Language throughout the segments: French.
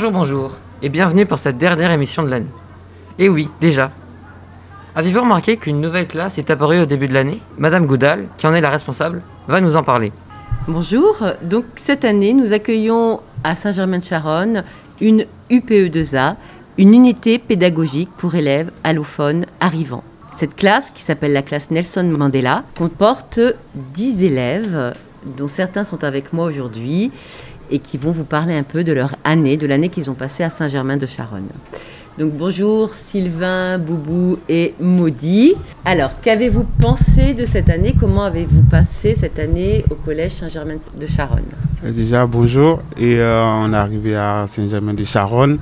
Bonjour, bonjour, et bienvenue pour cette dernière émission de l'année. Et oui, déjà. Avez-vous remarqué qu'une nouvelle classe est apparue au début de l'année? Madame Goudal, qui en est la responsable, va nous en parler. Bonjour, donc cette année nous accueillons à Saint-Germain-de-Charonne une UPE2A, une unité pédagogique pour élèves allophones arrivants. Cette classe, qui s'appelle la classe Nelson Mandela, comporte 10 élèves, dont certains sont avec moi aujourd'hui, et qui vont vous parler un peu de leur année, de l'année qu'ils ont passée à Saint-Germain-de-Charonne. Donc bonjour Sylvain, Boubou et Maudit. Alors, qu'avez-vous pensé de cette année? Comment avez-vous passé cette année au collège Saint-Germain-de-Charonne? Euh, Déjà, bonjour. Et euh, on est arrivé à Saint-Germain-de-Charonne.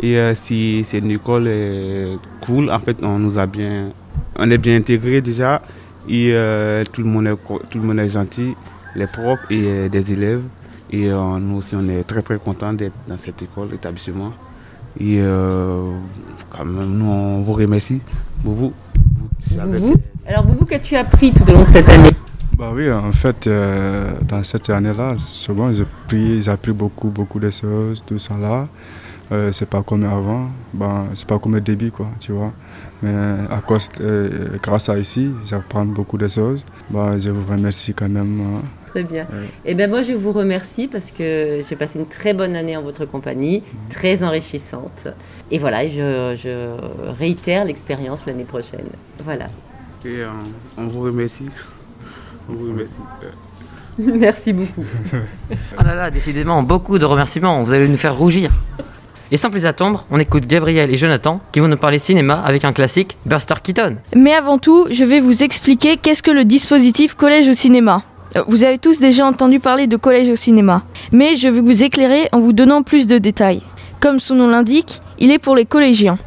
Et euh, si c'est une école euh, cool, en fait, on nous a bien, on est bien intégrés déjà. Et euh, tout, le monde est, tout le monde est gentil, les profs et des élèves. Et euh, nous aussi, on est très très contents d'être dans cette école, établissement. Et euh, quand même, nous, on vous remercie. Vous, Boubou Alors Boubou, qu'as-tu appris tout au long de cette année? Bah oui, en fait, euh, dans cette année-là, souvent, j'ai appris, beaucoup, beaucoup de choses, tout ça là. Euh, c'est pas comme avant, ben, c'est pas comme au début, quoi, tu vois. Mais à cause, euh, grâce à ici, j'apprends beaucoup de choses. Ben, je vous remercie quand même. Très bien. Ouais. Et bien moi je vous remercie parce que j'ai passé une très bonne année en votre compagnie, très enrichissante. Et voilà, je, je réitère l'expérience l'année prochaine. Voilà. et, euh, on vous remercie. On vous remercie. Merci beaucoup. Oh là là, décidément, beaucoup de remerciements, vous allez nous faire rougir. Et sans plus attendre, on écoute Gabriel et Jonathan qui vont nous parler cinéma avec un classique, Buster Keaton. Mais avant tout, je vais vous expliquer qu'est-ce que le dispositif collège au cinéma. Euh, Vous avez tous déjà entendu parler de collège au cinéma, mais je vais vous éclairer en vous donnant plus de détails. Comme son nom l'indique, il est pour les collégiens.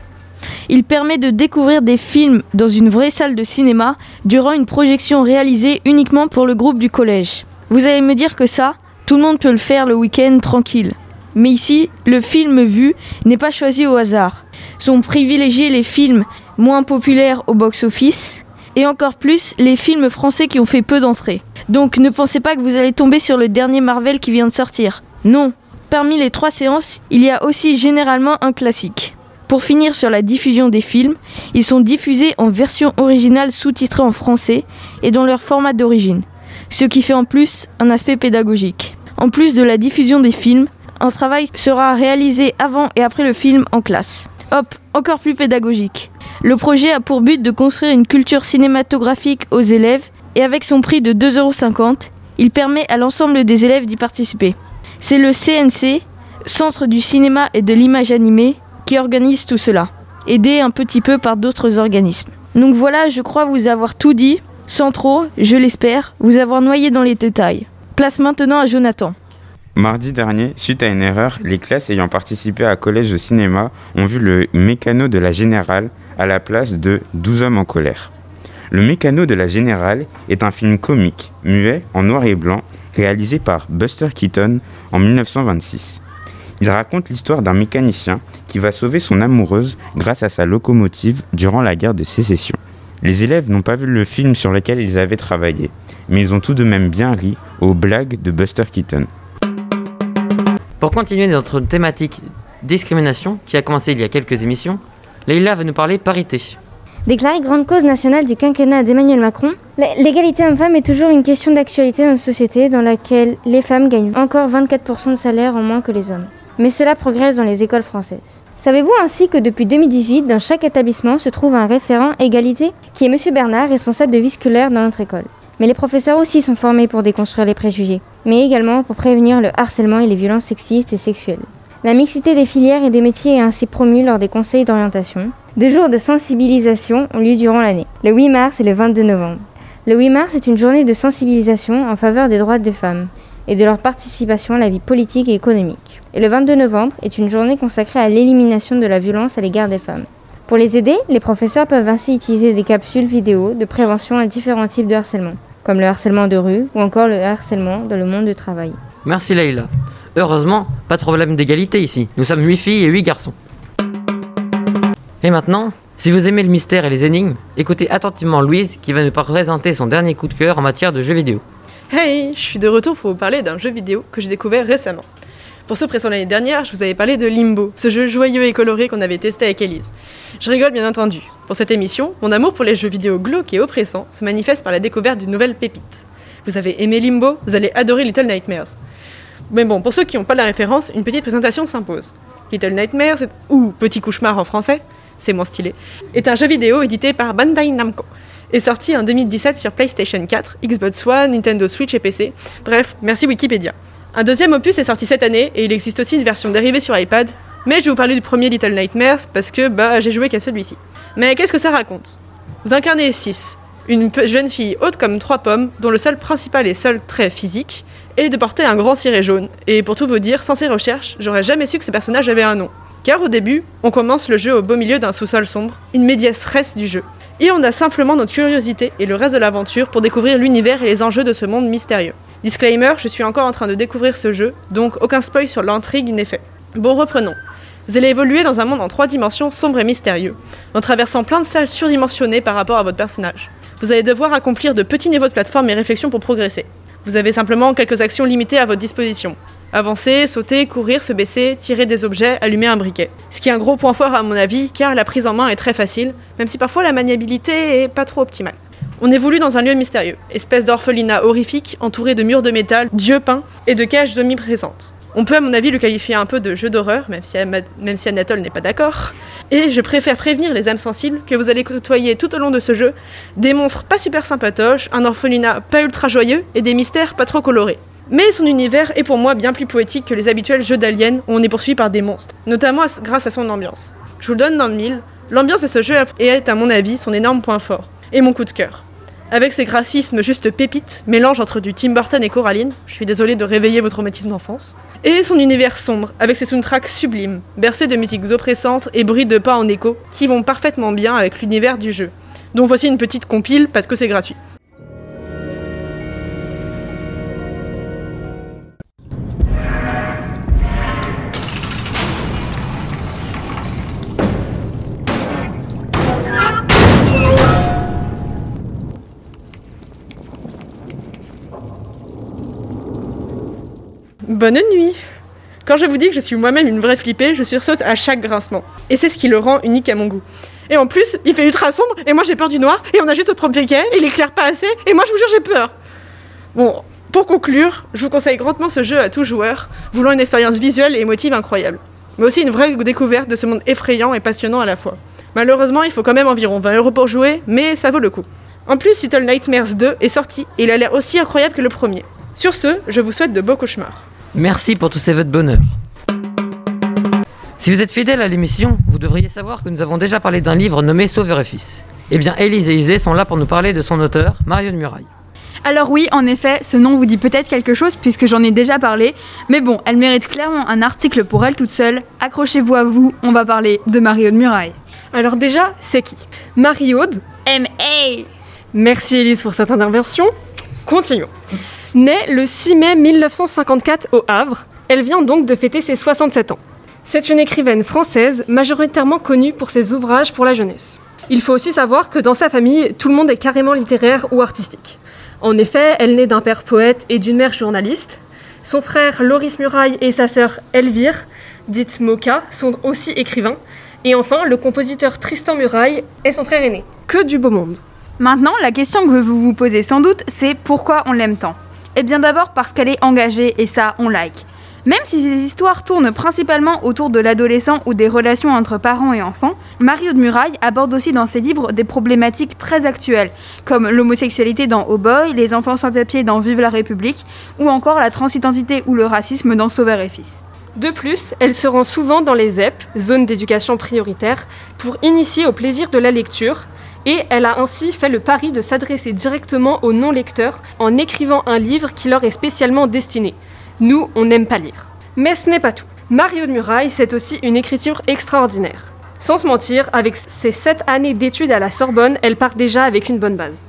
Il permet de découvrir des films dans une vraie salle de cinéma durant une projection réalisée uniquement pour le groupe du collège. Vous allez me dire que ça, tout le monde peut le faire le week-end tranquille. Mais ici, le film vu n'est pas choisi au hasard. Sont privilégiés les films moins populaires au box-office et encore plus les films français qui ont fait peu d'entrées. Donc ne pensez pas que vous allez tomber sur le dernier Marvel qui vient de sortir. Non. Parmi les trois séances, il y a aussi généralement un classique. Pour finir sur la diffusion des films, ils sont diffusés en version originale sous-titrée en français et dans leur format d'origine, ce qui fait en plus un aspect pédagogique. En plus de la diffusion des films, un travail sera réalisé avant et après le film en classe. Hop, encore plus pédagogique. Le projet a pour but de construire une culture cinématographique aux élèves et avec son prix de 2,50€, il permet à l'ensemble des élèves d'y participer. C'est le CNC, Centre du cinéma et de l'image animée, qui organise tout cela, aidé un petit peu par d'autres organismes. Donc voilà, je crois vous avoir tout dit, sans trop, je l'espère, vous avoir noyé dans les détails. Place maintenant à Jonathan. Mardi dernier, suite à une erreur, les classes ayant participé à Collège de cinéma ont vu le mécano de la Générale à la place de 12 hommes en colère. Le mécano de la Générale est un film comique, muet, en noir et blanc, réalisé par Buster Keaton en 1926. Il raconte l'histoire d'un mécanicien qui va sauver son amoureuse grâce à sa locomotive durant la guerre de sécession. Les élèves n'ont pas vu le film sur lequel ils avaient travaillé, mais ils ont tout de même bien ri aux blagues de Buster Keaton. Pour continuer notre thématique discrimination qui a commencé il y a quelques émissions, Leïla va nous parler parité. Déclarée grande cause nationale du quinquennat d'Emmanuel Macron, l'égalité homme-femme est toujours une question d'actualité dans une société dans laquelle les femmes gagnent encore 24% de salaire en moins que les hommes. Mais cela progresse dans les écoles françaises. Savez-vous ainsi que depuis 2018, dans chaque établissement se trouve un référent égalité qui est M. Bernard, responsable de vie scolaire dans notre école. Mais les professeurs aussi sont formés pour déconstruire les préjugés, mais également pour prévenir le harcèlement et les violences sexistes et sexuelles. La mixité des filières et des métiers est ainsi promue lors des conseils d'orientation. Deux jours de sensibilisation ont lieu durant l'année, le 8 mars et le 22 novembre. Le 8 mars est une journée de sensibilisation en faveur des droits des femmes et de leur participation à la vie politique et économique. Et le 22 novembre est une journée consacrée à l'élimination de la violence à l'égard des femmes. Pour les aider, les professeurs peuvent ainsi utiliser des capsules vidéo de prévention à différents types de harcèlement, comme le harcèlement de rue ou encore le harcèlement dans le monde du travail. Merci Leïla. Heureusement, pas de problème d'égalité ici. Nous sommes 8 filles et 8 garçons. Et maintenant, si vous aimez le mystère et les énigmes, écoutez attentivement Louise qui va nous présenter son dernier coup de cœur en matière de jeux vidéo. Hey, je suis de retour pour vous parler d'un jeu vidéo que j'ai découvert récemment. Pour ceux pressant l'année dernière, je vous avais parlé de Limbo, ce jeu joyeux et coloré qu'on avait testé avec Elise. Je rigole bien entendu. Pour cette émission, mon amour pour les jeux vidéo glauques et oppressants se manifeste par la découverte d'une nouvelle pépite. Vous avez aimé Limbo, vous allez adorer Little Nightmares. Mais bon, pour ceux qui n'ont pas la référence, une petite présentation s'impose. Little Nightmares, ou Petit Cauchemar en français, c'est moins stylé, est un jeu vidéo édité par Bandai Namco et sorti en 2017 sur PlayStation 4, Xbox One, Nintendo Switch et PC. Bref, merci Wikipédia. Un deuxième opus est sorti cette année et il existe aussi une version dérivée sur iPad, mais je vais vous parler du premier Little Nightmares parce que bah j'ai joué qu'à celui-ci. Mais qu'est-ce que ça raconte? Vous incarnez 6, une jeune fille haute comme trois pommes, dont le seul principal et seul trait physique est de porter un grand ciré jaune. Et pour tout vous dire, sans ces recherches, j'aurais jamais su que ce personnage avait un nom. Car au début, on commence le jeu au beau milieu d'un sous-sol sombre, une médias du jeu. Et on a simplement notre curiosité et le reste de l'aventure pour découvrir l'univers et les enjeux de ce monde mystérieux. Disclaimer, je suis encore en train de découvrir ce jeu, donc aucun spoil sur l'intrigue n'est fait. Bon, reprenons. Vous allez évoluer dans un monde en trois dimensions sombre et mystérieux, en traversant plein de salles surdimensionnées par rapport à votre personnage. Vous allez devoir accomplir de petits niveaux de plateforme et réflexion pour progresser. Vous avez simplement quelques actions limitées à votre disposition. Avancer, sauter, courir, se baisser, tirer des objets, allumer un briquet. Ce qui est un gros point fort à mon avis, car la prise en main est très facile, même si parfois la maniabilité est pas trop optimale. On évolue dans un lieu mystérieux, espèce d'orphelinat horrifique entouré de murs de métal, d'yeux peints et de cages omniprésentes. On peut à mon avis le qualifier un peu de jeu d'horreur, même si, même si Anatole n'est pas d'accord. Et je préfère prévenir les âmes sensibles que vous allez côtoyer tout au long de ce jeu des monstres pas super sympatoches, un orphelinat pas ultra joyeux et des mystères pas trop colorés. Mais son univers est pour moi bien plus poétique que les habituels jeux d'aliens où on est poursuivi par des monstres, notamment grâce à son ambiance. Je vous le donne dans le mille, l'ambiance de ce jeu est à mon avis son énorme point fort, et mon coup de cœur. Avec ses graphismes juste pépites, mélange entre du Tim Burton et Coraline, je suis désolée de réveiller vos traumatismes d'enfance, et son univers sombre, avec ses soundtracks sublimes, bercés de musiques oppressantes et bruits de pas en écho, qui vont parfaitement bien avec l'univers du jeu. Donc voici une petite compile parce que c'est gratuit. Bonne nuit Quand je vous dis que je suis moi-même une vraie flippée, je sursaute à chaque grincement. Et c'est ce qui le rend unique à mon goût. Et en plus, il fait ultra sombre, et moi j'ai peur du noir, et on a juste notre propre et il éclaire pas assez, et moi je vous jure j'ai peur Bon, pour conclure, je vous conseille grandement ce jeu à tout joueur, voulant une expérience visuelle et émotive incroyable. Mais aussi une vraie découverte de ce monde effrayant et passionnant à la fois. Malheureusement, il faut quand même environ 20 euros pour jouer, mais ça vaut le coup. En plus, Little Nightmares 2 est sorti, et il a l'air aussi incroyable que le premier. Sur ce, je vous souhaite de beaux cauchemars. Merci pour tous ces vœux de bonheur. Si vous êtes fidèle à l'émission, vous devriez savoir que nous avons déjà parlé d'un livre nommé Sauveur et Fils. Eh bien, Élise et Isée sont là pour nous parler de son auteur, Mario de Muraille. Alors oui, en effet, ce nom vous dit peut-être quelque chose puisque j'en ai déjà parlé, mais bon, elle mérite clairement un article pour elle toute seule. Accrochez-vous à vous, on va parler de Marie-Aude Muraille. Alors déjà, c'est qui? Marie-Aude M.A. Merci Élise pour cette intervention. Continuons. Née le 6 mai 1954 au Havre, elle vient donc de fêter ses 67 ans. C'est une écrivaine française majoritairement connue pour ses ouvrages pour la jeunesse. Il faut aussi savoir que dans sa famille, tout le monde est carrément littéraire ou artistique. En effet, elle naît d'un père poète et d'une mère journaliste. Son frère Loris Muraille et sa sœur Elvire, dite Moka, sont aussi écrivains. Et enfin, le compositeur Tristan Muraille est son frère aîné. Que du beau monde. Maintenant, la question que vous vous posez sans doute, c'est pourquoi on l'aime tant? Eh bien d'abord parce qu'elle est engagée et ça, on like. Même si ces histoires tournent principalement autour de l'adolescent ou des relations entre parents et enfants, Mario de Muraille aborde aussi dans ses livres des problématiques très actuelles, comme l'homosexualité dans Oh Boy, les enfants sans papier dans Vive la République, ou encore la transidentité ou le racisme dans Sauveur et Fils. De plus, elle se rend souvent dans les ZEP, zones d'éducation prioritaire, pour initier au plaisir de la lecture, et elle a ainsi fait le pari de s'adresser directement aux non-lecteurs en écrivant un livre qui leur est spécialement destiné. Nous, on n'aime pas lire. Mais ce n'est pas tout. Mario de Muraille, c'est aussi une écriture extraordinaire. Sans se mentir, avec ses sept années d'études à la Sorbonne, elle part déjà avec une bonne base.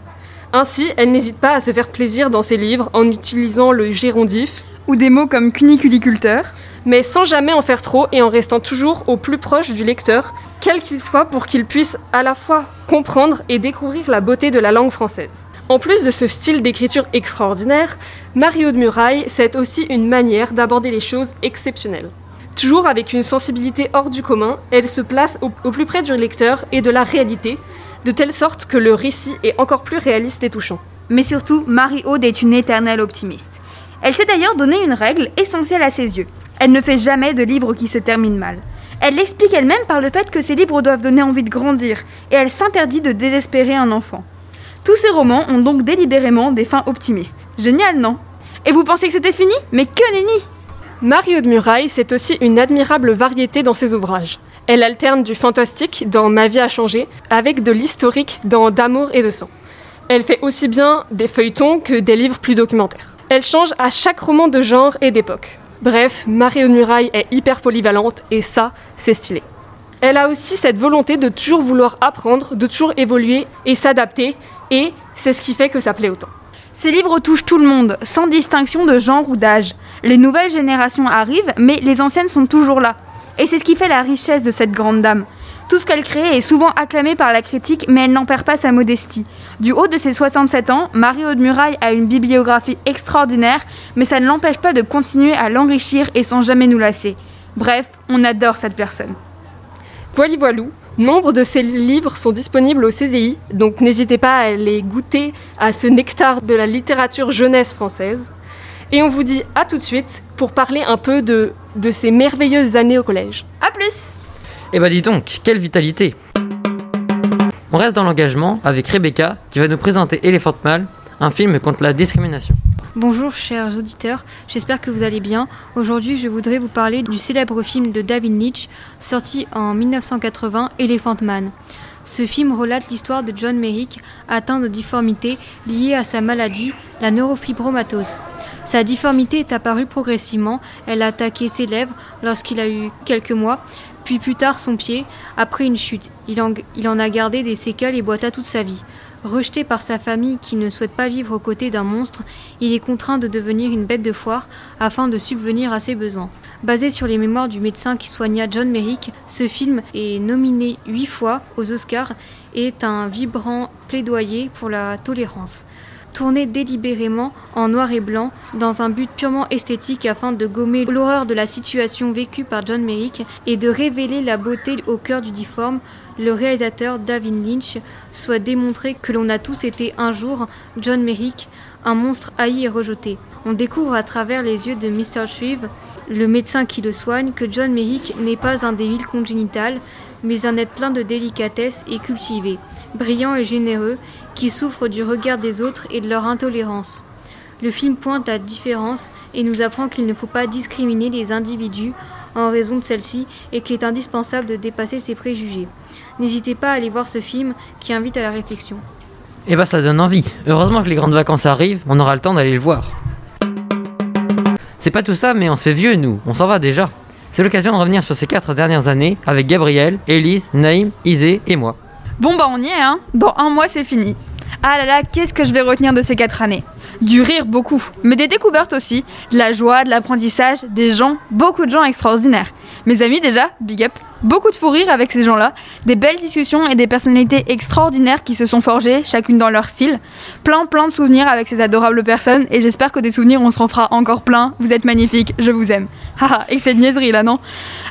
Ainsi, elle n'hésite pas à se faire plaisir dans ses livres en utilisant le gérondif ou des mots comme cuniculiculteur, mais sans jamais en faire trop et en restant toujours au plus proche du lecteur, quel qu'il soit, pour qu'il puisse à la fois comprendre et découvrir la beauté de la langue française. En plus de ce style d'écriture extraordinaire, Mario de Muraille, c'est aussi une manière d'aborder les choses exceptionnelles. Toujours avec une sensibilité hors du commun, elle se place au, au plus près du lecteur et de la réalité, de telle sorte que le récit est encore plus réaliste et touchant. Mais surtout, Marie-Aude est une éternelle optimiste. Elle s'est d'ailleurs donné une règle essentielle à ses yeux. Elle ne fait jamais de livres qui se terminent mal. Elle l'explique elle-même par le fait que ses livres doivent donner envie de grandir, et elle s'interdit de désespérer un enfant. Tous ses romans ont donc délibérément des fins optimistes. Génial, non? Et vous pensez que c'était fini? Mais que nenni Mario de Muraille, c'est aussi une admirable variété dans ses ouvrages. Elle alterne du fantastique dans Ma vie a changé avec de l'historique dans D'amour et de sang. Elle fait aussi bien des feuilletons que des livres plus documentaires. Elle change à chaque roman de genre et d'époque. Bref, Mario de Muraille est hyper polyvalente et ça, c'est stylé. Elle a aussi cette volonté de toujours vouloir apprendre, de toujours évoluer et s'adapter, et c'est ce qui fait que ça plaît autant. Ces livres touchent tout le monde, sans distinction de genre ou d'âge. Les nouvelles générations arrivent, mais les anciennes sont toujours là. Et c'est ce qui fait la richesse de cette grande dame. Tout ce qu'elle crée est souvent acclamé par la critique, mais elle n'en perd pas sa modestie. Du haut de ses 67 ans, Marie-Aude Muraille a une bibliographie extraordinaire, mais ça ne l'empêche pas de continuer à l'enrichir et sans jamais nous lasser. Bref, on adore cette personne. Voilà voilou, nombre de ces livres sont disponibles au CDI, donc n'hésitez pas à les goûter à ce nectar de la littérature jeunesse française. Et on vous dit à tout de suite pour parler un peu de, de ces merveilleuses années au collège. A plus Eh bah dis donc, quelle vitalité On reste dans l'engagement avec Rebecca qui va nous présenter Elephant Man, un film contre la discrimination. Bonjour chers auditeurs, j'espère que vous allez bien. Aujourd'hui je voudrais vous parler du célèbre film de David Leitch sorti en 1980, Elephant Man. Ce film relate l'histoire de John Merrick, atteint de difformité liée à sa maladie, la neurofibromatose. Sa difformité est apparue progressivement, elle a attaqué ses lèvres lorsqu'il a eu quelques mois, puis plus tard son pied, après une chute. Il en, a gardé des séquelles et boita toute sa vie. Rejeté par sa famille qui ne souhaite pas vivre aux côtés d'un monstre, il est contraint de devenir une bête de foire afin de subvenir à ses besoins. Basé sur les mémoires du médecin qui soigna John Merrick, ce film est nominé huit fois aux Oscars et est un vibrant plaidoyer pour la tolérance. Tourné délibérément en noir et blanc dans un but purement esthétique afin de gommer l'horreur de la situation vécue par John Merrick et de révéler la beauté au cœur du difforme, le réalisateur David Lynch soit démontré que l'on a tous été un jour John Merrick, un monstre haï et rejeté. On découvre à travers les yeux de Mr. Shreve, le médecin qui le soigne, que John Merrick n'est pas un débile congénital, mais un être plein de délicatesse et cultivé, brillant et généreux, qui souffre du regard des autres et de leur intolérance. Le film pointe la différence et nous apprend qu'il ne faut pas discriminer les individus en raison de celle-ci et qu'il est indispensable de dépasser ses préjugés. N'hésitez pas à aller voir ce film qui invite à la réflexion. Eh bah ça donne envie. Heureusement que les grandes vacances arrivent, on aura le temps d'aller le voir. C'est pas tout ça, mais on se fait vieux nous, on s'en va déjà. C'est l'occasion de revenir sur ces quatre dernières années avec Gabriel, Élise, Naïm, Isée et moi. Bon bah on y est, hein Dans un mois c'est fini. Ah là là, qu'est-ce que je vais retenir de ces quatre années? Du rire beaucoup, mais des découvertes aussi, de la joie, de l'apprentissage, des gens, beaucoup de gens extraordinaires. Mes amis déjà, big up. Beaucoup de fou rire avec ces gens-là, des belles discussions et des personnalités extraordinaires qui se sont forgées, chacune dans leur style. Plein plein de souvenirs avec ces adorables personnes et j'espère que des souvenirs on se fera encore plein. Vous êtes magnifiques, je vous aime. Haha, et cette niaiserie là, non?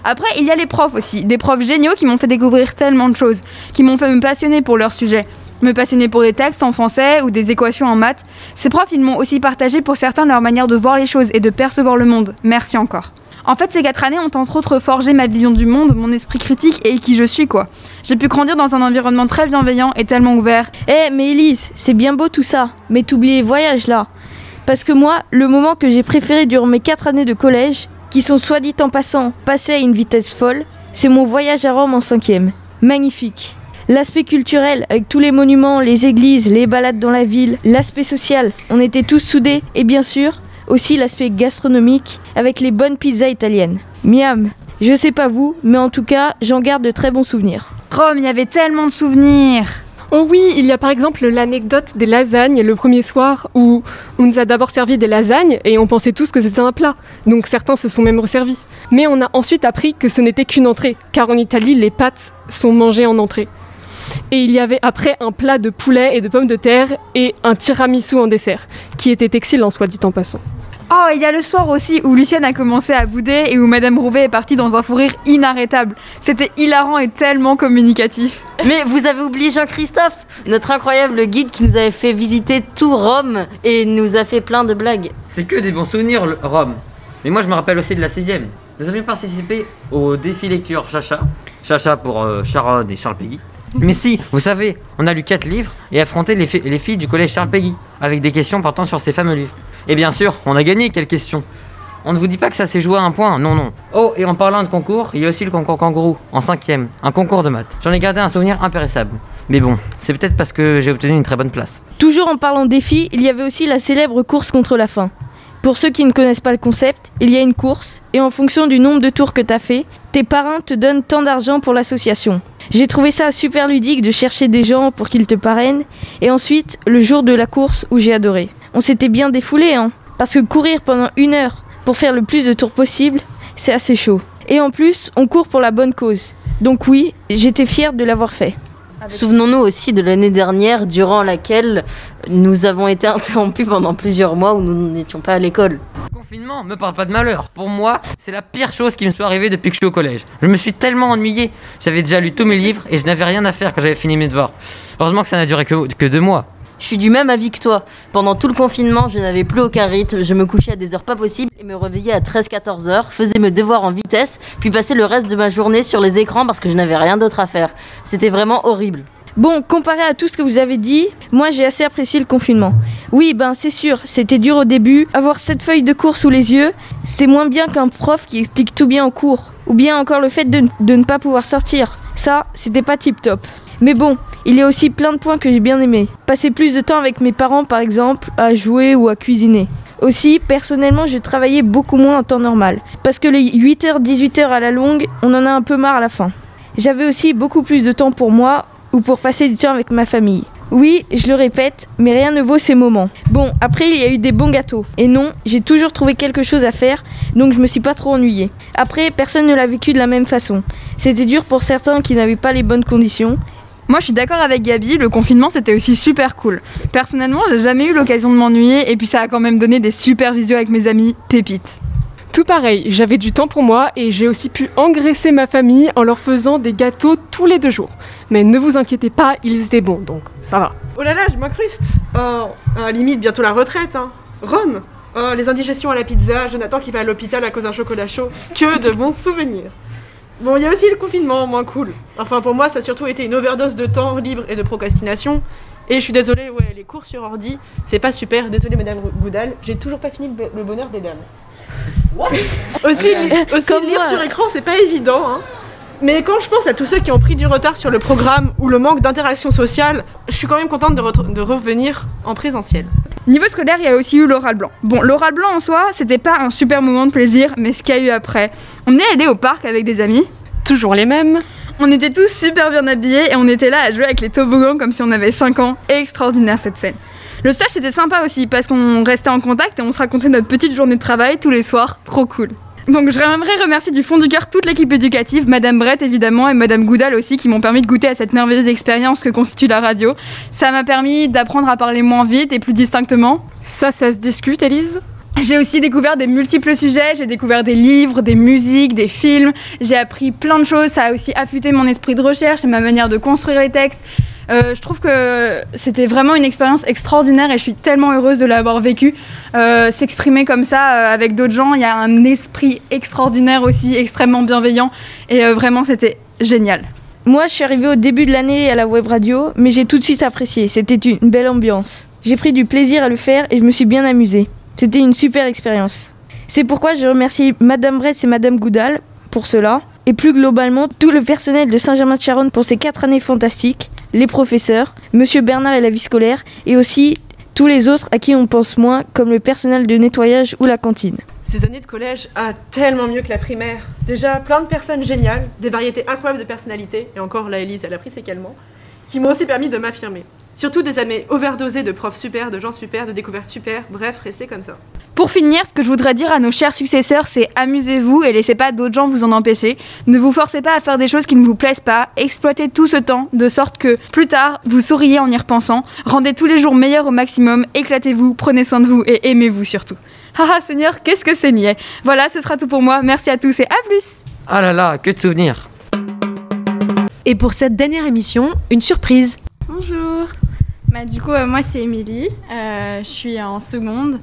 Après, il y a les profs aussi, des profs géniaux qui m'ont fait découvrir tellement de choses, qui m'ont fait me passionner pour leur sujet me passionner pour des textes en français ou des équations en maths. Ces profs, ils m'ont aussi partagé pour certains leur manière de voir les choses et de percevoir le monde. Merci encore. En fait, ces quatre années ont entre autres forgé ma vision du monde, mon esprit critique et qui je suis, quoi. J'ai pu grandir dans un environnement très bienveillant et tellement ouvert. Eh, mais Elise, c'est bien beau tout ça, mais t'oublies les voyages là. Parce que moi, le moment que j'ai préféré durant mes quatre années de collège, qui sont soit dit en passant passés à une vitesse folle, c'est mon voyage à Rome en cinquième. Magnifique. L'aspect culturel, avec tous les monuments, les églises, les balades dans la ville, l'aspect social, on était tous soudés, et bien sûr, aussi l'aspect gastronomique, avec les bonnes pizzas italiennes. Miam Je sais pas vous, mais en tout cas, j'en garde de très bons souvenirs. Rome, il y avait tellement de souvenirs Oh oui, il y a par exemple l'anecdote des lasagnes le premier soir où on nous a d'abord servi des lasagnes et on pensait tous que c'était un plat. Donc certains se sont même resservis. Mais on a ensuite appris que ce n'était qu'une entrée, car en Italie, les pâtes sont mangées en entrée. Et il y avait après un plat de poulet et de pommes de terre et un tiramisu en dessert, qui était excellent, soit dit en passant. Oh, il y a le soir aussi où Lucienne a commencé à bouder et où Madame Rouvet est partie dans un fou rire inarrêtable. C'était hilarant et tellement communicatif. Mais vous avez oublié Jean-Christophe, notre incroyable guide qui nous avait fait visiter tout Rome et nous a fait plein de blagues. C'est que des bons souvenirs, Rome. Mais moi, je me rappelle aussi de la sixième. Nous avions participé au défi lecture Chacha. Chacha pour euh, Sharon et Charles Peggy. Mais si, vous savez, on a lu quatre livres et affronté les, fi- les filles du collège Charles Peggy avec des questions portant sur ces fameux livres. Et bien sûr, on a gagné quelles questions. On ne vous dit pas que ça s'est joué à un point, non, non. Oh, et en parlant de concours, il y a aussi le concours kangourou, en cinquième, un concours de maths. J'en ai gardé un souvenir impérissable. Mais bon, c'est peut-être parce que j'ai obtenu une très bonne place. Toujours en parlant défi, il y avait aussi la célèbre course contre la faim. Pour ceux qui ne connaissent pas le concept, il y a une course et en fonction du nombre de tours que tu as fait, tes parrains te donnent tant d'argent pour l'association. J'ai trouvé ça super ludique de chercher des gens pour qu'ils te parrainent et ensuite le jour de la course où j'ai adoré. On s'était bien défoulé hein, parce que courir pendant une heure pour faire le plus de tours possible, c'est assez chaud. Et en plus, on court pour la bonne cause. Donc oui, j'étais fière de l'avoir fait. Souvenons-nous aussi de l'année dernière durant laquelle nous avons été interrompus pendant plusieurs mois où nous n'étions pas à l'école. Confinement, me parle pas de malheur. Pour moi, c'est la pire chose qui me soit arrivée depuis que je suis au collège. Je me suis tellement ennuyé. J'avais déjà lu tous mes livres et je n'avais rien à faire quand j'avais fini mes devoirs. Heureusement que ça n'a duré que, que deux mois. Je suis du même avis que toi. Pendant tout le confinement, je n'avais plus aucun rythme. Je me couchais à des heures pas possibles et me réveillais à 13-14 heures, faisais mes devoirs en vitesse, puis passais le reste de ma journée sur les écrans parce que je n'avais rien d'autre à faire. C'était vraiment horrible. Bon, comparé à tout ce que vous avez dit, moi j'ai assez apprécié le confinement. Oui, ben c'est sûr, c'était dur au début. Avoir cette feuille de cours sous les yeux, c'est moins bien qu'un prof qui explique tout bien en cours. Ou bien encore le fait de, de ne pas pouvoir sortir. Ça, c'était pas tip top. Mais bon, il y a aussi plein de points que j'ai bien aimés. Passer plus de temps avec mes parents par exemple, à jouer ou à cuisiner. Aussi, personnellement, je travaillais beaucoup moins en temps normal. Parce que les 8h, 18h à la longue, on en a un peu marre à la fin. J'avais aussi beaucoup plus de temps pour moi ou pour passer du temps avec ma famille. Oui, je le répète, mais rien ne vaut ces moments. Bon, après il y a eu des bons gâteaux. Et non, j'ai toujours trouvé quelque chose à faire, donc je me suis pas trop ennuyée. Après, personne ne l'a vécu de la même façon. C'était dur pour certains qui n'avaient pas les bonnes conditions. Moi, je suis d'accord avec Gabi, le confinement c'était aussi super cool. Personnellement, j'ai jamais eu l'occasion de m'ennuyer et puis ça a quand même donné des super visios avec mes amis, pépites. Tout pareil, j'avais du temps pour moi et j'ai aussi pu engraisser ma famille en leur faisant des gâteaux tous les deux jours. Mais ne vous inquiétez pas, ils étaient bons, donc ça va. Oh là là, je m'incruste Oh, ah, limite bientôt la retraite, hein Rome Oh, les indigestions à la pizza, Jonathan qui va à l'hôpital à cause d'un chocolat chaud. Que de bons souvenirs Bon, il y a aussi le confinement, moins cool. Enfin, pour moi, ça a surtout été une overdose de temps libre et de procrastination. Et je suis désolée, ouais, les cours sur ordi, c'est pas super. Désolée, Madame Goudal, j'ai toujours pas fini le, bo- le bonheur des dames. aussi, li- aussi lire sur écran, c'est pas évident, hein. Mais quand je pense à tous ceux qui ont pris du retard sur le programme ou le manque d'interaction sociale, je suis quand même contente de, re- de revenir en présentiel. Niveau scolaire, il y a aussi eu l'oral blanc. Bon, l'oral blanc en soi, c'était pas un super moment de plaisir, mais ce qu'il y a eu après. On est allé au parc avec des amis. Toujours les mêmes. On était tous super bien habillés et on était là à jouer avec les toboggans comme si on avait 5 ans. Extraordinaire cette scène. Le stage c'était sympa aussi parce qu'on restait en contact et on se racontait notre petite journée de travail tous les soirs. Trop cool. Donc j'aimerais remercier du fond du cœur toute l'équipe éducative, Madame Brett évidemment et Madame Goudal aussi qui m'ont permis de goûter à cette merveilleuse expérience que constitue la radio. Ça m'a permis d'apprendre à parler moins vite et plus distinctement. Ça, ça se discute, Elise J'ai aussi découvert des multiples sujets, j'ai découvert des livres, des musiques, des films, j'ai appris plein de choses, ça a aussi affûté mon esprit de recherche et ma manière de construire les textes. Euh, je trouve que c'était vraiment une expérience extraordinaire et je suis tellement heureuse de l'avoir vécu. Euh, S'exprimer comme ça euh, avec d'autres gens, il y a un esprit extraordinaire aussi, extrêmement bienveillant et vraiment c'était génial. Moi, je suis arrivée au début de l'année à la web radio, mais j'ai tout de suite apprécié. C'était une belle ambiance. J'ai pris du plaisir à le faire et je me suis bien amusée. C'était une super expérience. C'est pourquoi je remercie Madame Bretz et Madame Goudal pour cela, et plus globalement tout le personnel de Saint-Germain-de-Charonne pour ces quatre années fantastiques, les professeurs, Monsieur Bernard et la vie scolaire, et aussi tous les autres à qui on pense moins, comme le personnel de nettoyage ou la cantine. Ces années de collège, ah, tellement mieux que la primaire. Déjà, plein de personnes géniales, des variétés incroyables de personnalités, et encore la Élise, elle a pris ses calmants, qui m'ont aussi permis de m'affirmer. Surtout des années overdosées de profs super, de gens super, de découvertes super, bref, restez comme ça. Pour finir, ce que je voudrais dire à nos chers successeurs, c'est amusez-vous et laissez pas d'autres gens vous en empêcher. Ne vous forcez pas à faire des choses qui ne vous plaisent pas. Exploitez tout ce temps de sorte que plus tard, vous souriez en y repensant. Rendez tous les jours meilleurs au maximum. Éclatez-vous, prenez soin de vous et aimez-vous surtout. Haha Seigneur, qu'est-ce que c'est niais. Voilà, ce sera tout pour moi. Merci à tous et à plus. Ah là là, que de souvenirs. Et pour cette dernière émission, une surprise. Bonjour. Bah, du coup, euh, moi c'est Émilie. Euh, je suis en seconde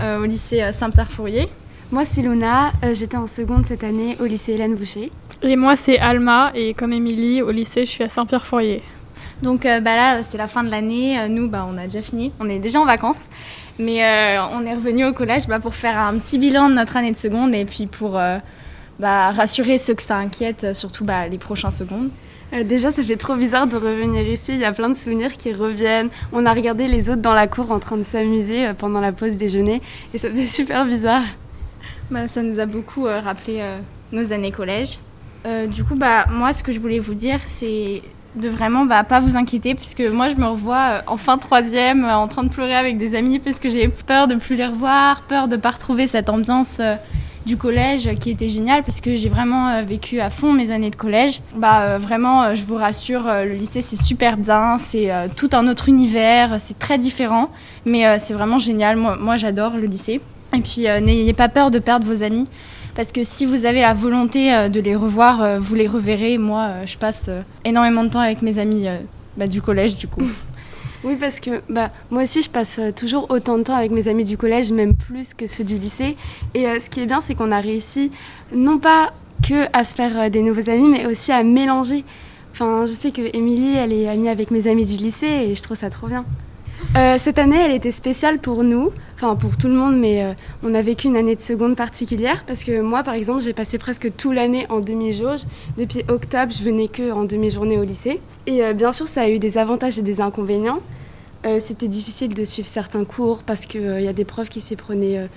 euh, au lycée Saint-Pierre-Fourier. Moi, c'est Luna. Euh, J'étais en seconde cette année au lycée Hélène Boucher. Et moi, c'est Alma, et comme Émilie, au lycée, je suis à Saint-Pierre-Fourier. Donc euh, bah, là, c'est la fin de l'année. Nous, bah, on a déjà fini. On est déjà en vacances. Mais euh, on est revenu au collège bah, pour faire un petit bilan de notre année de seconde et puis pour euh, bah, rassurer ceux que ça inquiète, surtout bah, les prochains secondes. Euh, déjà, ça fait trop bizarre de revenir ici. Il y a plein de souvenirs qui reviennent. On a regardé les autres dans la cour en train de s'amuser euh, pendant la pause déjeuner et ça faisait super bizarre. Bah, ça nous a beaucoup euh, rappelé nos années collège. Du coup, bah, moi, ce que je voulais vous dire, c'est de vraiment bah, pas vous inquiéter, parce que moi, je me revois en fin troisième, en train de pleurer avec des amis, parce que j'ai peur de plus les revoir, peur de pas retrouver cette ambiance du collège qui était géniale, parce que j'ai vraiment euh, vécu à fond mes années de collège. Bah, euh, vraiment, euh, je vous rassure, le lycée, c'est super bien, c'est tout un autre univers, c'est très différent, mais c'est vraiment génial. Moi, j'adore le lycée. Et puis, n'ayez pas peur de perdre vos amis. Parce que si vous avez la volonté de les revoir, vous les reverrez. Moi, je passe énormément de temps avec mes amis bah, du collège, du coup. Oui, parce que bah, moi aussi, je passe euh, toujours autant de temps avec mes amis du collège, même plus que ceux du lycée. Et euh, ce qui est bien, c'est qu'on a réussi non pas que à se faire euh, des nouveaux amis, mais aussi à mélanger. Enfin, je sais que Émilie, elle est amie avec mes amis du lycée et je trouve ça trop bien. Euh, cette année, elle était spéciale pour nous, enfin pour tout le monde, mais euh, on a vécu une année de seconde particulière parce que moi, par exemple, j'ai passé presque toute l'année en demi-jauge. Depuis octobre, je venais que en demi-journée au lycée. Et euh, bien sûr, ça a eu des avantages et des inconvénients. C'était difficile de suivre certains cours parce qu'il y a des profs qui s'y prenaient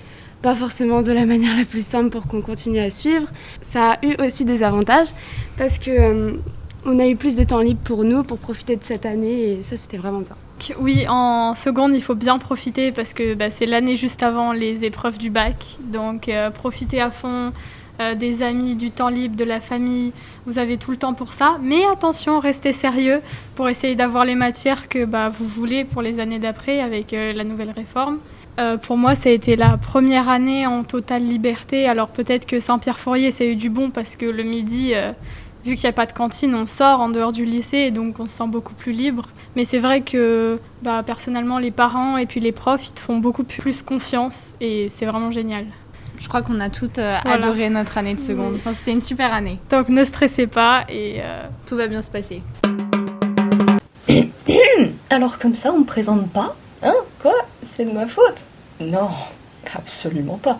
pas forcément de la manière la plus simple pour qu'on continue à suivre. Ça a eu aussi des avantages parce que on a eu plus de temps libre pour nous, pour profiter de cette année et ça, c'était vraiment bien. Oui, en seconde, il faut bien profiter parce que bah, c'est l'année juste avant les épreuves du bac. Donc, euh, profitez à fond euh, des amis, du temps libre, de la famille. Vous avez tout le temps pour ça. Mais attention, restez sérieux pour essayer d'avoir les matières que bah, vous voulez pour les années d'après avec euh, la nouvelle réforme. Pour moi, ça a été la première année en totale liberté. Alors peut-être que Saint-Pierre-Fourier, ça a eu du bon parce que le midi, vu qu'il n'y a pas de cantine, on sort en dehors du lycée et donc on se sent beaucoup plus libre. Mais c'est vrai que bah, personnellement, les parents et puis les profs, ils te font beaucoup plus confiance et c'est vraiment génial. Je crois qu'on a toutes euh, Voilà. adoré notre année de seconde. Oui. Enfin, C'était une super année. Donc ne stressez pas et euh, Tout va bien se passer. Alors comme ça, on me présente pas Hein Quoi C'est de ma faute Non, absolument pas.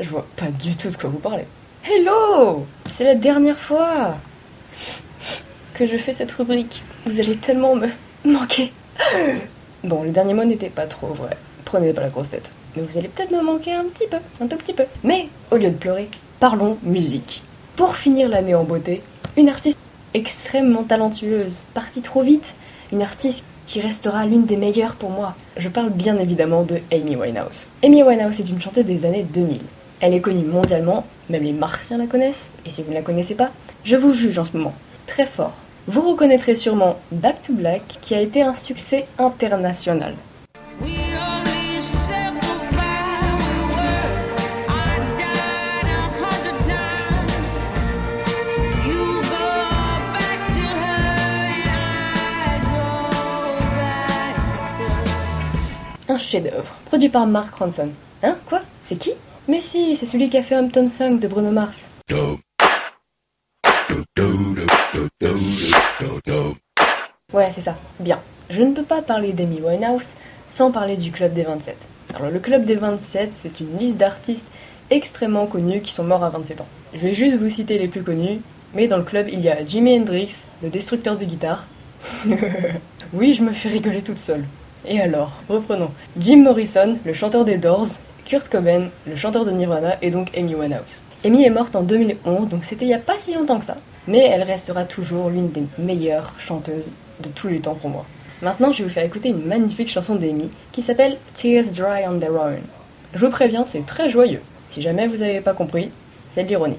Je vois pas du tout de quoi vous parlez. Hello C'est la dernière fois que je fais cette rubrique. Vous allez tellement me manquer. Bon, le dernier mot n'était pas trop vrai. Prenez pas la grosse tête. Mais vous allez peut-être me manquer un petit peu, un tout petit peu. Mais au lieu de pleurer, parlons musique. Pour finir l'année en beauté, une artiste extrêmement talentueuse, partie trop vite, une artiste qui restera l'une des meilleures pour moi. Je parle bien évidemment de Amy Winehouse. Amy Winehouse est une chanteuse des années 2000. Elle est connue mondialement, même les martiens la connaissent, et si vous ne la connaissez pas, je vous juge en ce moment. Très fort. Vous reconnaîtrez sûrement Back to Black, qui a été un succès international. Un chef-d'œuvre, produit par Mark Ronson. Hein? Quoi? C'est qui? Mais si, c'est celui qui a fait Hampton Funk de Bruno Mars. Ouais, c'est ça. Bien. Je ne peux pas parler d'Amy Winehouse sans parler du Club des 27. Alors, le Club des 27, c'est une liste d'artistes extrêmement connus qui sont morts à 27 ans. Je vais juste vous citer les plus connus, mais dans le club, il y a Jimi Hendrix, le destructeur de guitare. oui, je me fais rigoler toute seule. Et alors, reprenons. Jim Morrison, le chanteur des Doors, Kurt Cobain, le chanteur de Nirvana, et donc Amy Winehouse. Amy est morte en 2011, donc c'était il n'y a pas si longtemps que ça. Mais elle restera toujours l'une des meilleures chanteuses de tous les temps pour moi. Maintenant, je vais vous faire écouter une magnifique chanson d'Amy qui s'appelle Tears Dry on Their Own. Je vous préviens, c'est très joyeux. Si jamais vous n'avez pas compris, c'est de l'ironie.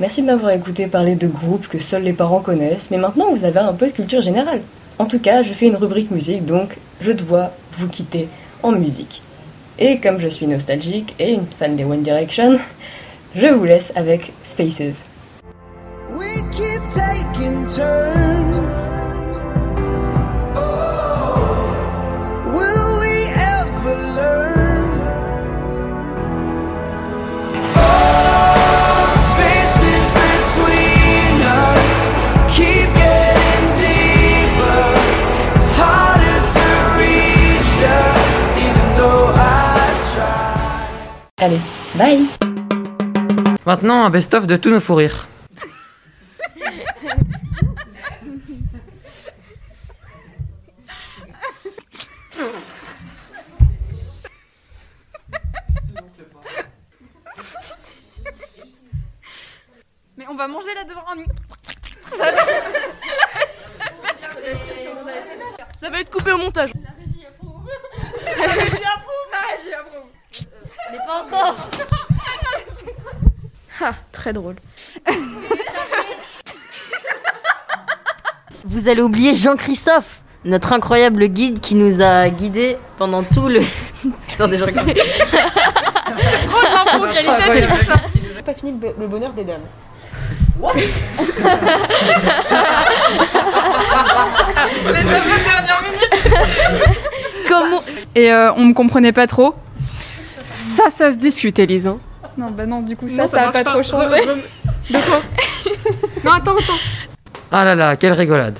Merci de m'avoir écouté parler de groupes que seuls les parents connaissent, mais maintenant vous avez un peu de culture générale. En tout cas, je fais une rubrique musique, donc je dois vous quitter en musique. Et comme je suis nostalgique et une fan des One Direction, je vous laisse avec Spaces. Allez, bye Maintenant, un best-of de tous nos fous rires. Mais on va manger là devant. Ça va être coupé au montage. La régie approuve La régie approuve Mais pas encore. Ah, très drôle. Vous allez oublier Jean-Christophe, notre incroyable guide qui nous a guidés pendant tout le. Attendez, je regarde. Qualitative ça. Pas fini le bo- le bonheur des dames. Les deux dernières minutes. Comment Et euh, on me comprenait pas trop. Ça, ça se discute, Élise. hein. Non, bah non, du coup, ça, Non, ça, a pas, trop changé. De quoi Non, attends, attends. Ah là là, quelle rigolade.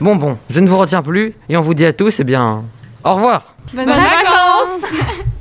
Bon bon, je ne vous retiens plus et on vous dit à tous, eh bien, au revoir. Bonnes vacances